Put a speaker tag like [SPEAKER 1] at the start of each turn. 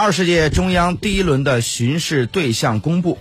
[SPEAKER 1] 二十届中央第一轮的巡视对象公布。